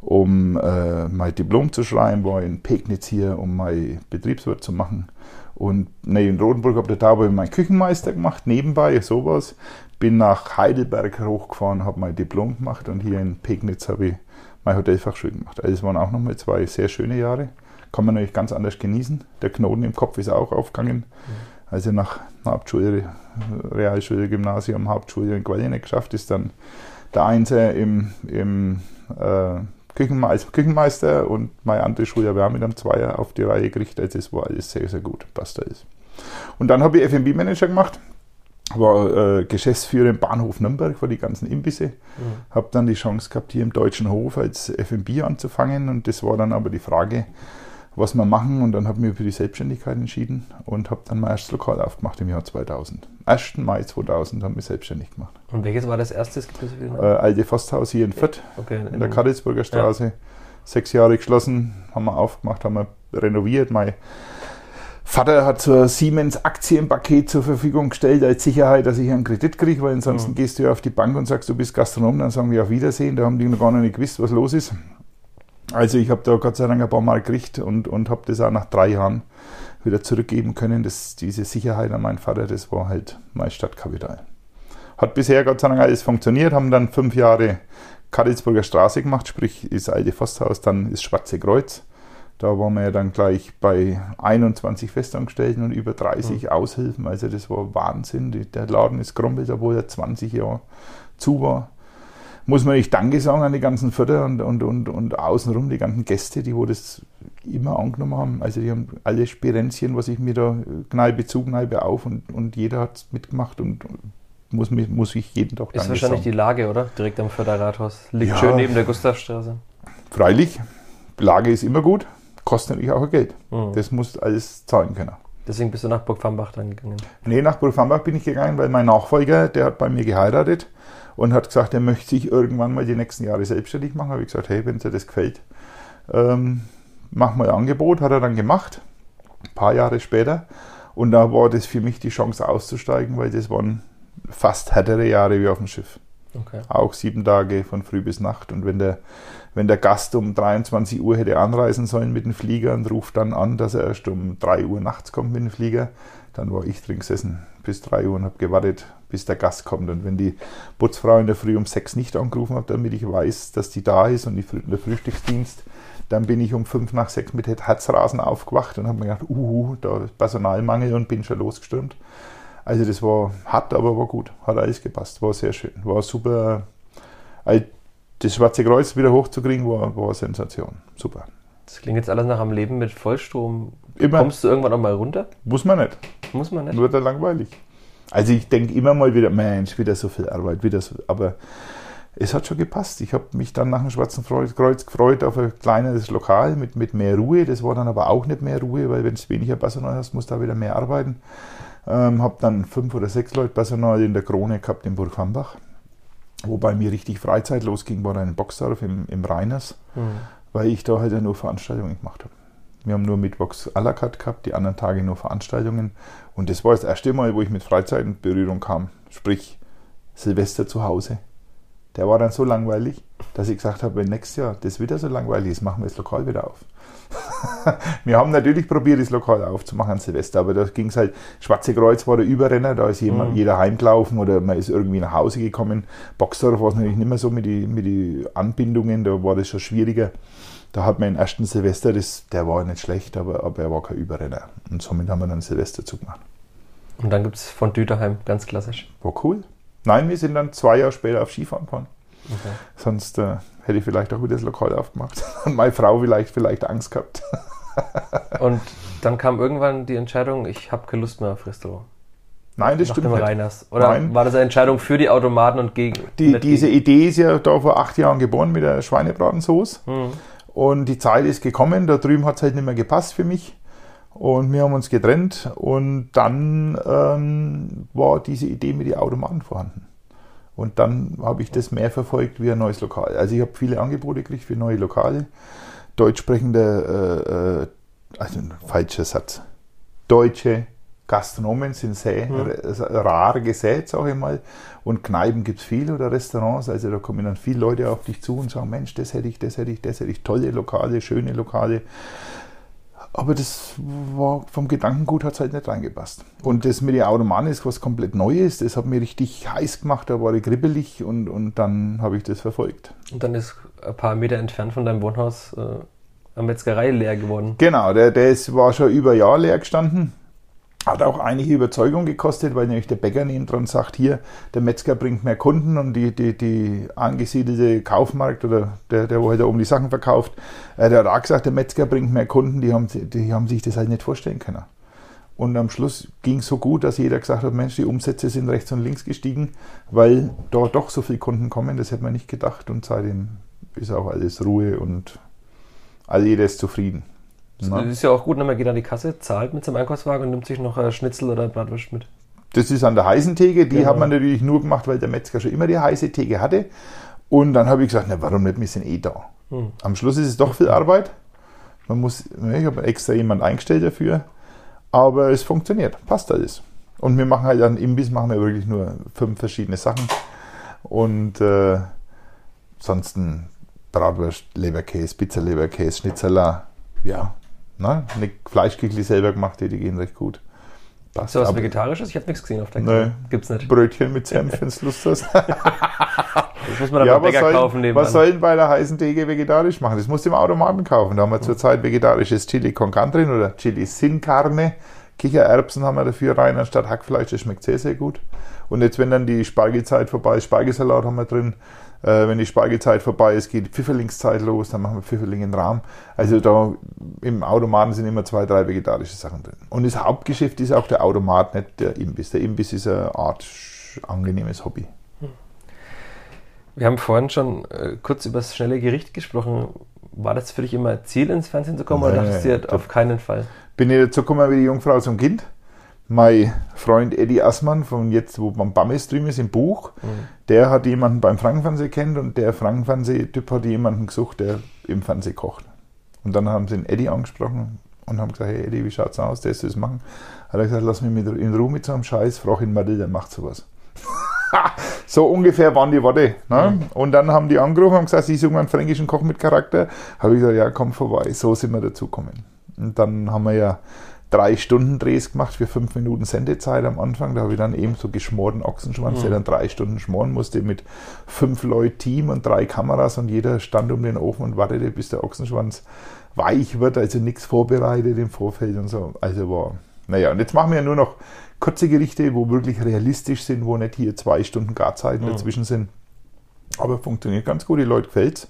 um äh, mein Diplom zu schreiben, war in Pegnitz hier, um mein Betriebswirt zu machen. Und nee, in Rotenburg habe ich da habe ich meinen Küchenmeister gemacht, nebenbei, sowas. Bin nach Heidelberg hochgefahren, habe mein Diplom gemacht und hier in Pegnitz habe ich mein Hotelfachschule gemacht. Also es waren auch nochmal zwei sehr schöne Jahre. Kann man natürlich ganz anders genießen. Der Knoten im Kopf ist auch aufgegangen. Mhm. Also nach Hauptschule, Realschule, Gymnasium, Hauptschule in nicht geschafft ist, dann der Einser im, im äh, Küchenme als Küchenmeister und meine andere Schule, wir haben mit einem Zweier auf die Reihe gekriegt. Also es war alles sehr, sehr gut, passt alles. Und dann habe ich F&B-Manager gemacht, war äh, Geschäftsführer im Bahnhof Nürnberg für die ganzen Imbisse. Mhm. Habe dann die Chance gehabt, hier im Deutschen Hof als F&B anzufangen und das war dann aber die Frage, was wir machen. Und dann habe ich mich für die Selbstständigkeit entschieden und habe dann mein erstes Lokal aufgemacht im Jahr 2000. 1. Mai 2000 haben wir selbstständig gemacht. Und welches war das erste? Äh, Alte Forsthaus hier in Fürth, okay, in, in der Karlsburger Straße. Ja. Sechs Jahre geschlossen, haben wir aufgemacht, haben wir renoviert. Mein Vater hat so ein Siemens Aktienpaket zur Verfügung gestellt als Sicherheit, dass ich einen Kredit kriege, weil ansonsten mhm. gehst du ja auf die Bank und sagst, du bist Gastronom, dann sagen wir auf Wiedersehen, da haben die noch gar nicht gewusst, was los ist. Also ich habe da Gott sei Dank ein paar Mal gekriegt und, und habe das auch nach drei Jahren wieder zurückgeben können. Das, diese Sicherheit an meinen Vater, das war halt mein Stadtkapital. Hat bisher Gott sei Dank alles funktioniert, haben dann fünf Jahre Karlsburger Straße gemacht, sprich das alte Forsthaus, dann das Schwarze Kreuz. Da waren wir ja dann gleich bei 21 Festangestellten und über 30 mhm. Aushilfen. Also das war Wahnsinn. Der Laden ist gerumpelt, obwohl er 20 Jahre zu war. Muss man nicht Danke sagen an die ganzen Förder und, und, und, und außenrum die ganzen Gäste, die wo das immer angenommen haben. Also die haben alle Spirenzchen, was ich mir da Kneipe zu, Kneipe auf und, und jeder hat mitgemacht und muss, muss ich jeden Tag Danke Ist wahrscheinlich sagen. die Lage, oder? Direkt am Förderrathaus. Liegt ja, schön neben der Gustavstraße. Freilich. Lage ist immer gut kostet natürlich auch Geld. Mhm. Das muss alles zahlen können. Deswegen bist du nach Burg Fambach dann gegangen? Nee, nach Burg Fambach bin ich gegangen, weil mein Nachfolger, der hat bei mir geheiratet und hat gesagt, er möchte sich irgendwann mal die nächsten Jahre selbstständig machen. Habe ich gesagt, hey, wenn dir das gefällt, ähm, mach mal ein Angebot. Hat er dann gemacht, ein paar Jahre später. Und da war das für mich die Chance auszusteigen, weil das waren fast härtere Jahre wie auf dem Schiff. Okay. Auch sieben Tage von früh bis Nacht. Und wenn der wenn der Gast um 23 Uhr hätte anreisen sollen mit dem Flieger und ruft dann an, dass er erst um 3 Uhr nachts kommt mit dem Flieger, dann war ich drin gesessen bis 3 Uhr und habe gewartet, bis der Gast kommt. Und wenn die Putzfrau in der Früh um 6 nicht angerufen hat, damit ich weiß, dass die da ist und die, der Frühstücksdienst, dann bin ich um 5 nach 6 mit Herzrasen aufgewacht und habe mir gedacht, uhu, da ist Personalmangel und bin schon losgestürmt. Also das war hart, aber war gut. Hat alles gepasst. War sehr schön. War super das Schwarze Kreuz wieder hochzukriegen, war, war eine Sensation. Super. Das klingt jetzt alles nach einem Leben mit Vollstrom. Immer. Kommst du irgendwann auch mal runter? Muss man nicht. Muss man nicht. Nur der langweilig. Also ich denke immer mal wieder, Mensch, wieder so viel Arbeit, wieder so. Aber es hat schon gepasst. Ich habe mich dann nach dem Schwarzen Kreuz gefreut auf ein kleineres Lokal mit, mit mehr Ruhe. Das war dann aber auch nicht mehr Ruhe, weil wenn du weniger Personal hast, musst du da wieder mehr arbeiten. Ähm, habe dann fünf oder sechs Leute Personal in der Krone gehabt in Burg Hambach. Wobei mir richtig Freizeit losging, war dann in Boxdorf im, im Rheiners, mhm. Weil ich da halt ja nur Veranstaltungen gemacht habe. Wir haben nur Mittwochs à la carte gehabt, die anderen Tage nur Veranstaltungen. Und das war das erste Mal, wo ich mit Freizeit in Berührung kam. Sprich, Silvester zu Hause. Der war dann so langweilig, dass ich gesagt habe, wenn nächstes Jahr das wieder so langweilig ist, machen wir das Lokal wieder auf. wir haben natürlich probiert, das Lokal aufzumachen an Silvester, aber da ging es halt, Schwarze Kreuz war der Überrenner, da ist jemand, mhm. jeder heimgelaufen oder man ist irgendwie nach Hause gekommen. Boxdorf war es natürlich nicht mehr so mit den mit die Anbindungen, da war das schon schwieriger. Da hat man den ersten Silvester, das, der war nicht schlecht, aber, aber er war kein Überrenner. Und somit haben wir dann Silvester zugemacht. Und dann gibt es von Düterheim, ganz klassisch. War cool. Nein, wir sind dann zwei Jahre später auf Skifahren gefahren. Okay. Sonst äh, hätte ich vielleicht auch wieder das Lokal aufgemacht. Und meine Frau vielleicht, vielleicht Angst gehabt. Und dann kam irgendwann die Entscheidung, ich habe keine Lust mehr auf Restaurant. Nein, das Nach stimmt nicht. Reiners. Oder Nein. war das eine Entscheidung für die Automaten und gegen? Die, diese gegen? Idee ist ja da vor acht Jahren geboren mit der Schweinebratensoße. Mhm. Und die Zeit ist gekommen, da drüben hat es halt nicht mehr gepasst für mich. Und wir haben uns getrennt und dann ähm, war diese Idee mit den Automaten vorhanden. Und dann habe ich das mehr verfolgt wie ein neues Lokal. Also ich habe viele Angebote gekriegt für neue Lokale. Deutschsprechende, äh, äh, also ein falscher Satz. Deutsche Gastronomen sind sehr mhm. rar gesät, sage ich mal. Und Kneipen gibt es viel oder Restaurants. Also da kommen dann viele Leute auf dich zu und sagen, Mensch, das hätte ich, das hätte ich, das hätte ich. Tolle Lokale, schöne Lokale. Aber das war vom Gedankengut hat es halt nicht reingepasst. Und das mit den Automaten ist was komplett Neues. Das hat mir richtig heiß gemacht, da war ich kribbelig und, und dann habe ich das verfolgt. Und dann ist ein paar Meter entfernt von deinem Wohnhaus äh, eine Metzgerei leer geworden. Genau, der, der ist, war schon über ein Jahr leer gestanden. Hat auch einige Überzeugung gekostet, weil nämlich der Bäcker neben dran sagt, hier, der Metzger bringt mehr Kunden und die, die, die angesiedelte Kaufmarkt oder der, der wo halt da oben die Sachen verkauft, äh, der hat auch gesagt, der Metzger bringt mehr Kunden, die haben, die haben sich das halt nicht vorstellen können. Und am Schluss ging es so gut, dass jeder gesagt hat, Mensch, die Umsätze sind rechts und links gestiegen, weil dort doch so viele Kunden kommen, das hätte man nicht gedacht und seitdem ist auch alles Ruhe und all jeder ist zufrieden. Das ist ja auch gut, ne? man geht an die Kasse, zahlt mit seinem Einkaufswagen und nimmt sich noch ein Schnitzel oder Bratwurst mit. Das ist an der heißen Theke, die genau. hat man natürlich nur gemacht, weil der Metzger schon immer die heiße Theke hatte. Und dann habe ich gesagt, na warum nicht, wir sind eh da. Hm. Am Schluss ist es doch viel Arbeit. Man muss, ich habe extra jemand eingestellt dafür. Aber es funktioniert, passt alles. Und wir machen halt an Imbiss machen wir wirklich nur fünf verschiedene Sachen. Und äh, ansonsten Bratwurst, Leberkäse, Pizza-Leberkäse, Schnitzeler, ja, ne? Eine Fleischküchli selber gemacht, die, die gehen recht gut. Passt. So was Vegetarisches? Ich habe nichts gesehen auf der Karte. Nee. Gibt's nicht. Brötchen mit Senf, wenn du Lust hast. Das muss man dann ja, beim Bäcker soll, kaufen nebenan. Was sollen bei der heißen Theke vegetarisch machen? Das musst du im Automaten kaufen. Da haben wir zurzeit vegetarisches Chili con Carne drin oder Chili sin Carne. Kichererbsen haben wir dafür rein anstatt Hackfleisch. Das schmeckt sehr, sehr gut. Und jetzt, wenn dann die Spargelzeit vorbei ist, Spargelsalat haben wir drin. Äh, wenn die Spargelzeit vorbei ist, geht Pfifferlingszeit los, dann machen wir Pfifferling in Rahm. Also da im Automaten sind immer zwei, drei vegetarische Sachen drin. Und das Hauptgeschäft ist auch der Automat, nicht der Imbiss. Der Imbiss ist eine Art angenehmes Hobby. Wir haben vorhin schon äh, kurz über das schnelle Gericht gesprochen. War das für dich immer Ziel, ins Fernsehen zu kommen Nee, oder dachtest du dir auf keinen Fall? Bin ich dazu gekommen wie die Jungfrau zum Kind. Mein Freund Eddie Assmann, von jetzt, wo man Bamme-Stream ist, im Buch, der hat jemanden beim Frankenfernsehen kennt und der Frankenfernseh-Typ hat jemanden gesucht, der im Fernsehen kocht. Und dann haben sie den Eddie angesprochen und haben gesagt, hey Eddie, wie schaut's aus, der ist das machen. Hat er gesagt, lass mich mit, in Ruhe mit so einem Scheiß, frag ihn mal, der macht sowas. so ungefähr waren die Worte. Ne? Und dann haben die angerufen und gesagt, sie suchen einen fränkischen Koch mit Charakter. Habe ich gesagt, ja, komm vorbei. So sind wir dazu gekommen. Und dann haben wir ja drei Stunden Drehs gemacht für fünf Minuten Sendezeit am Anfang. Da habe ich dann eben so geschmorten Ochsenschwanz, der dann drei Stunden schmoren musste mit fünf Leuten Team und drei Kameras und jeder stand um den Ofen und wartete, bis der Ochsenschwanz weich wird, also nichts vorbereitet im Vorfeld und so. Also war, naja, und jetzt machen wir ja nur noch kurze Gerichte, wo wirklich realistisch sind, wo nicht hier zwei Stunden Garzeiten dazwischen sind. Aber funktioniert ganz gut, die Leute gefällt's.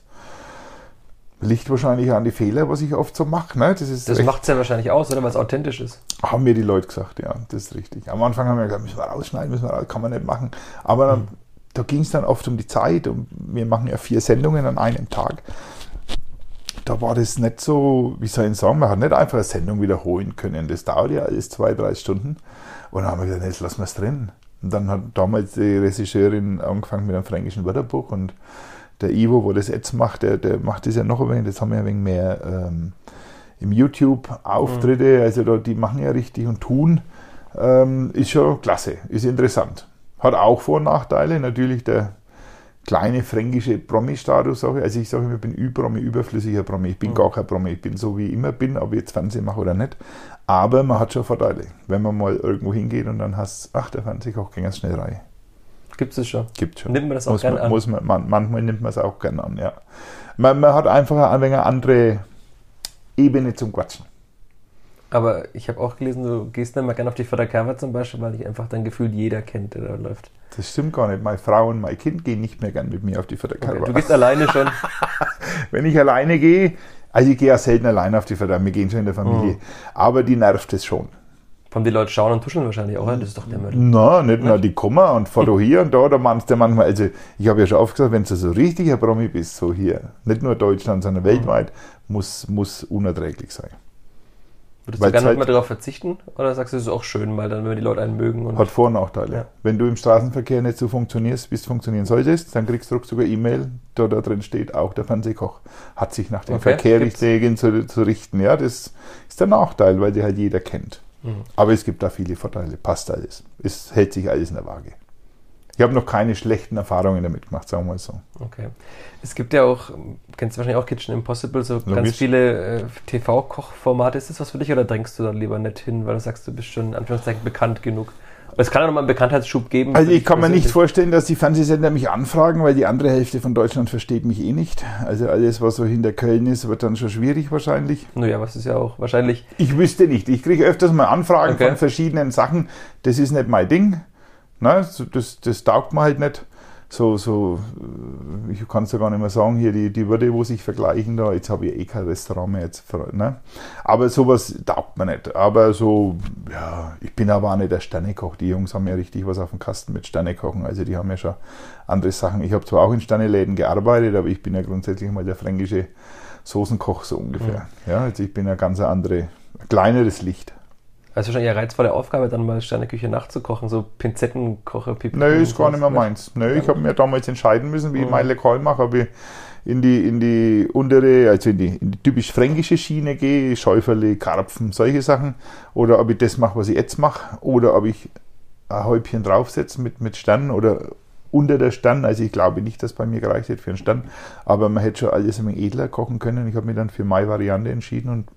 Liegt wahrscheinlich an die Fehler, was ich oft so mache. Ne? Das, ist Das macht es ja wahrscheinlich aus, oder? Weil es authentisch ist. haben mir die Leute gesagt, ja, das ist richtig. Am Anfang haben wir gesagt, müssen wir rausschneiden, müssen wir raus, kann man nicht machen. Aber dann, da ging es dann oft um die Zeit und wir machen ja vier Sendungen an einem Tag. Da war das nicht so, wie soll ich sagen, man hat nicht einfach eine Sendung wiederholen können. Das dauert ja alles zwei, drei Stunden. Und dann haben wir gesagt, jetzt lassen wir es drin. Und dann hat damals die Regisseurin angefangen mit einem fränkischen Wörterbuch und der Ivo, wo das jetzt macht, der, der macht das ja noch ein wenig, das haben wir ein wenig mehr ähm, im YouTube-Auftritte, also da, die machen ja richtig und tun, ähm, ist schon klasse, ist interessant. Hat auch Vor- und Nachteile, natürlich der kleine fränkische Promi-Status. Also ich sage immer, ich bin Ü-Promi, überflüssiger Promi. Ich bin gar kein Promi, ich bin so wie ich immer bin, ob ich jetzt Fernsehen mache oder nicht. Aber man hat schon Vorteile, wenn man mal irgendwo hingeht und dann hast ach, der Fernsehkoch ging ganz schnell rein. Gibt es schon. Gibt schon. Nimmt man das auch muss gern man, an? Muss man, man, manchmal nimmt man es auch gerne an, ja. Man, man hat einfach ein wenig eine andere Ebene zum Quatschen. Aber ich habe auch gelesen, du gehst nicht mal gerne auf die Fördercover zum Beispiel, weil dich einfach dein Gefühl jeder kennt, der da läuft. Das stimmt gar nicht. Meine Frau und mein Kind gehen nicht mehr gern mit mir auf die Okay, Förderkarre. du gehst alleine schon. Wenn ich alleine gehe, also ich gehe ja selten alleine auf die Förder, wir gehen schon in der Familie, aber die nervt es schon. Von die Leute schauen und tuscheln wahrscheinlich auch. Das ist doch der Müll. Na, nicht nur die kommen und Foto hier und da, da meinst du manchmal, also ich habe ja schon oft gesagt, wenn du so richtiger Promi bist, so hier, nicht nur Deutschland, sondern weltweit, muss, muss unerträglich sein. Würdest Weil's du gerne halt- mal darauf verzichten? Oder sagst du, es ist auch schön, weil dann, wenn die Leute einen mögen und Hat Vor- und Nachteile. Ja. Wenn du im Straßenverkehr nicht so funktionierst, wie es funktionieren solltest, dann kriegst du sogar E-Mail, da, da drin steht, auch der Fernsehkoch hat sich nach den Okay, Verkehrsregeln zu, zu richten. Ja, das ist der Nachteil, weil die halt jeder kennt. Mhm. Aber es gibt da viele Vorteile, passt alles. Es hält sich alles in der Waage. Ich habe noch keine schlechten Erfahrungen damit gemacht, sagen wir mal so. Okay. Es gibt ja auch, kennst du wahrscheinlich auch Kitchen Impossible, so ganz Logisch. viele äh, TV-Kochformate. Ist das was für dich oder drängst du da lieber nicht hin, weil du sagst, du bist schon in Anführungszeichen bekannt genug? Es kann ja nochmal einen Bekanntheitsschub geben. Also ich kann mir nicht persönlich. vorstellen, dass die Fernsehsender mich anfragen, weil die andere Hälfte von Deutschland versteht mich eh nicht. Also alles, was so hinter Köln ist, wird dann schon schwierig wahrscheinlich. Naja, was ist ja auch wahrscheinlich. Ich wüsste nicht. Ich kriege öfters mal Anfragen Okay. von verschiedenen Sachen. Das ist nicht mein Ding. So- Das, das taugt mir halt nicht. So, so, äh, ich kann es ja gar nicht mehr sagen, hier die, die Würde, wo sich vergleichen da. Jetzt habe ich eh kein Restaurant mehr. Jetzt, ne? Aber sowas taugt mir nicht. Aber so, ja, ich bin aber auch nicht der Sternekoch. Die Jungs haben ja richtig was auf dem Kasten mit Sternekochen. Also die haben ja schon andere Sachen. Ich habe zwar auch in Sterneläden gearbeitet, aber ich bin ja grundsätzlich mal der fränkische Soßenkoch so ungefähr. Ja, also ich bin ja ganz andere, ein kleineres Licht. Also wahrscheinlich eine reizvolle Aufgabe, dann mal Sterneküche nachzukochen, so Pinzettenkocher, Pipi. Nö, ist gar nicht mehr meins. Nö, ich habe mir damals entscheiden müssen, wie ich mein Lokal mache. Habe ich in die, in die untere, also in die, in die typisch fränkische Schiene gehe, Schäuferle, Karpfen, solche Sachen, oder ob ich das mache, was ich jetzt mache, oder ob ich ein Häubchen draufsetze mit, mit Sternen oder unter der Stern. Also ich glaube nicht, dass bei mir gereicht hätte für einen Stern, aber man hätte schon alles ein edler kochen können. Ich habe mich dann für meine Variante entschieden und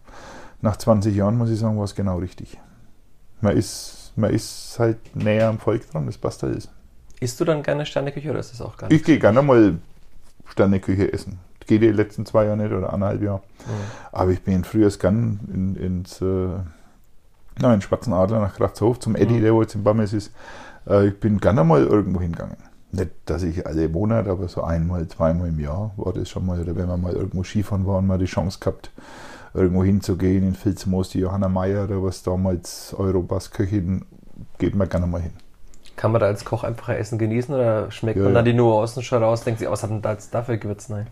nach 20 Jahren muss ich sagen, war es genau richtig. Man ist, man ist halt näher am Volk dran, das passt alles. Isst du dann gerne Sterneküche oder ist das auch gar nicht? Ich gehe gerne mal Sterneküche essen. Geht die letzten zwei Jahre nicht oder anderthalb Jahre. Mhm. Aber ich bin früher gern in, ins äh, na, in Schwarzen Adler nach Kraftshof zum Eddie, Mhm. der wo jetzt in Bammes ist. Äh, ich bin gerne mal irgendwo hingegangen. Nicht, dass ich alle Monate, aber so einmal, zweimal im Jahr war das schon mal. Oder wenn wir mal irgendwo Skifahren waren, mal die Chance gehabt, irgendwo hinzugehen, in Filzmoos, die Johanna Meyer oder was damals Europas Köchin, geht man gerne mal hin. Kann man da als Koch einfach Essen genießen oder schmeckt Ja, man dann die Nuancen schon raus, denkt sich, oh, was hat denn da jetzt dafür Gewürz? Nein.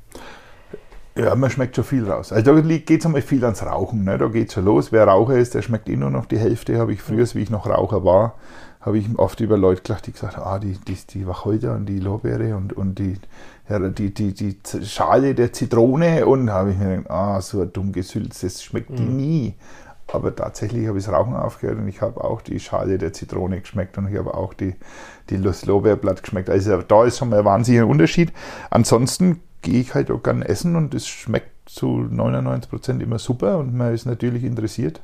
Ja, man schmeckt schon viel raus. Also da geht es einmal viel ans Rauchen. Ne? Da geht es schon los. Wer Raucher ist, der schmeckt eh nur noch die Hälfte. Habe ich früher, wie ich noch Raucher war, habe ich oft über Leute gelacht, die gesagt haben, ah, die, die, die Wacholder und die Lorbeere und, und die, ja, die, die, die Schale der Zitrone. Und habe ich mir gedacht, ah, so ein dumm Gesülz, das schmeckt die nie. Aber tatsächlich habe ich das Rauchen aufgehört und ich habe auch die Schale der Zitrone geschmeckt und ich habe auch die, die das Lorbeerblatt geschmeckt. Also da ist schon mal ein wahnsinniger Unterschied. Ansonsten gehe ich halt auch gern essen und es schmeckt zu 99 Prozent immer super und man ist natürlich interessiert,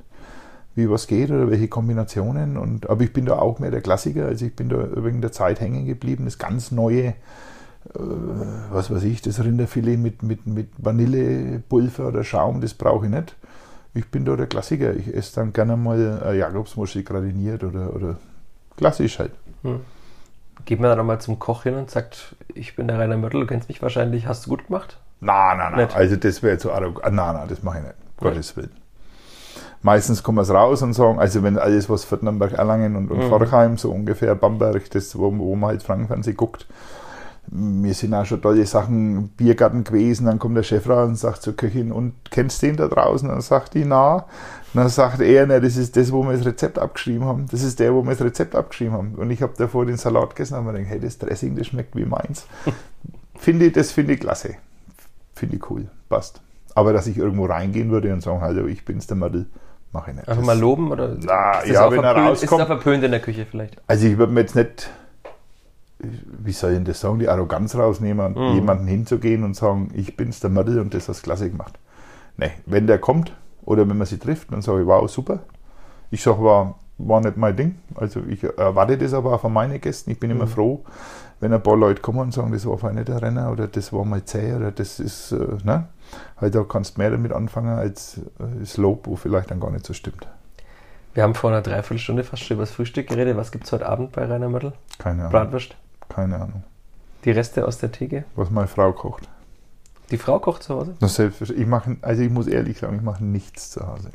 wie was geht oder welche Kombinationen. Und, aber ich bin da auch mehr der Klassiker, also ich bin da wegen der Zeit hängen geblieben. Das ganz neue, äh, was weiß ich, das Rinderfilet mit, mit, mit Vanillepulver oder Schaum, das brauche ich nicht. Ich bin da der Klassiker. Ich esse dann gerne mal äh, Jakobsmuschel gradiniert oder, oder klassisch halt. Geht man dann mal zum Koch hin und sagt, ich bin der Rainer Mörtel, du kennst mich wahrscheinlich, hast du gut gemacht? Nein, nein, nein. Nicht? Also das wäre zu arrogant. Nein, nein, das mache ich nicht. Gottes Willen. Meistens kommen wir es raus und sagen, also wenn alles, was Viertnamberg, Erlangen und, und Mhm. Forchheim, so ungefähr Bamberg, das, wo, wo man halt Frankenfernsehen guckt, mir sind auch schon tolle Sachen, Biergarten gewesen, dann kommt der Chefrat und sagt zur Köchin, und kennst du den da draußen? Dann sagt die, na. Dann sagt er, ne, das ist das, wo wir das Rezept abgeschrieben haben. Das ist der, wo wir das Rezept abgeschrieben haben. Und ich habe davor den Salat gegessen und habe mir gedacht, hey, das Dressing, das schmeckt wie meins. finde ich, das finde ich klasse. Finde ich cool. Passt. Aber dass ich irgendwo reingehen würde und sagen, hallo, ich bin's, der Madel, mache ich nicht. Einfach Das- mal loben oder Na, ist das ja, auch wenn er verpönt, Ist rauskommt- da verpönt in der Küche vielleicht? Also ich würde mir jetzt nicht, wie soll ich denn das sagen, die Arroganz rausnehmen Mhm. jemanden hinzugehen und sagen, ich bin's der Madel und das hast du klasse gemacht. Nee, wenn der kommt oder wenn man sie trifft, dann sage ich, wow, super. Ich sage, war, war nicht mein Ding. Also ich erwarte das aber auch von meinen Gästen. Ich bin immer froh, wenn ein paar Leute kommen und sagen, das war fein nicht der Renner oder das war mal zäh oder das ist, äh, ne? Halt da kannst du mehr damit anfangen als äh, das Lob, wo vielleicht dann gar nicht so stimmt. Wir haben vor einer Dreiviertelstunde fast schon über das Frühstück geredet. Was gibt es heute Abend bei Rainer Mörtel? Keine Ahnung. Bratwurst? Keine Ahnung. Die Reste aus der Theke? Was meine Frau kocht. Die Frau kocht zu Hause? Selbstverständlich. Ich mache, also ich muss ehrlich sagen, ich mache nichts zu Hause.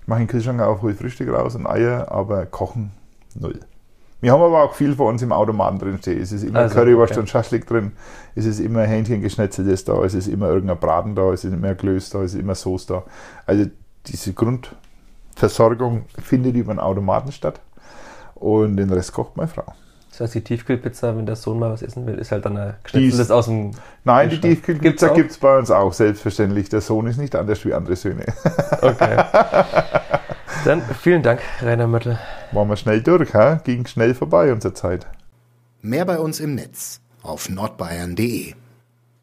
Ich mache den Kühlschrank auf, hole Frühstück raus und Eier, aber kochen null. Wir haben aber auch viel von uns im Automaten drin stehen. Es ist immer Also, Currywurst okay. und Schaschlik drin. Es ist immer Hähnchen geschnetzeltes da. Es ist immer irgendein Braten da. Es ist immer Klöß da. Es ist immer Soße da. Also diese Grundversorgung findet über den Automaten statt. Und den Rest kocht meine Frau. Das heißt, die Tiefkühlpizza, wenn der Sohn mal was essen will, ist halt dann ein geschnetzeltes aus dem. Nein, die Tiefkühlpizza gibt es bei uns auch, selbstverständlich. Der Sohn ist nicht anders wie andere Söhne. Okay. dann vielen Dank, Rainer Mörtel. Waren wir schnell durch, ha? ging schnell vorbei unsere Zeit. Mehr bei uns im Netz auf nordbayern.de